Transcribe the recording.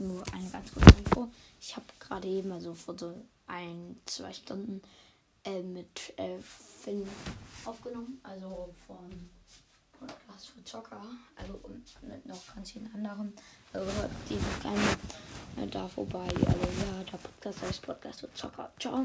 nur eine ganz kurze Info. Ich habe gerade eben, also vor so ein, zwei Stunden, äh, mit äh, Finn aufgenommen. Also von Podcast für Zocker. Also und mit noch ganz vielen anderen. Also hört diese kleine äh, da vorbei. Also ja, der Podcast heißt Podcast für Zocker. Ciao.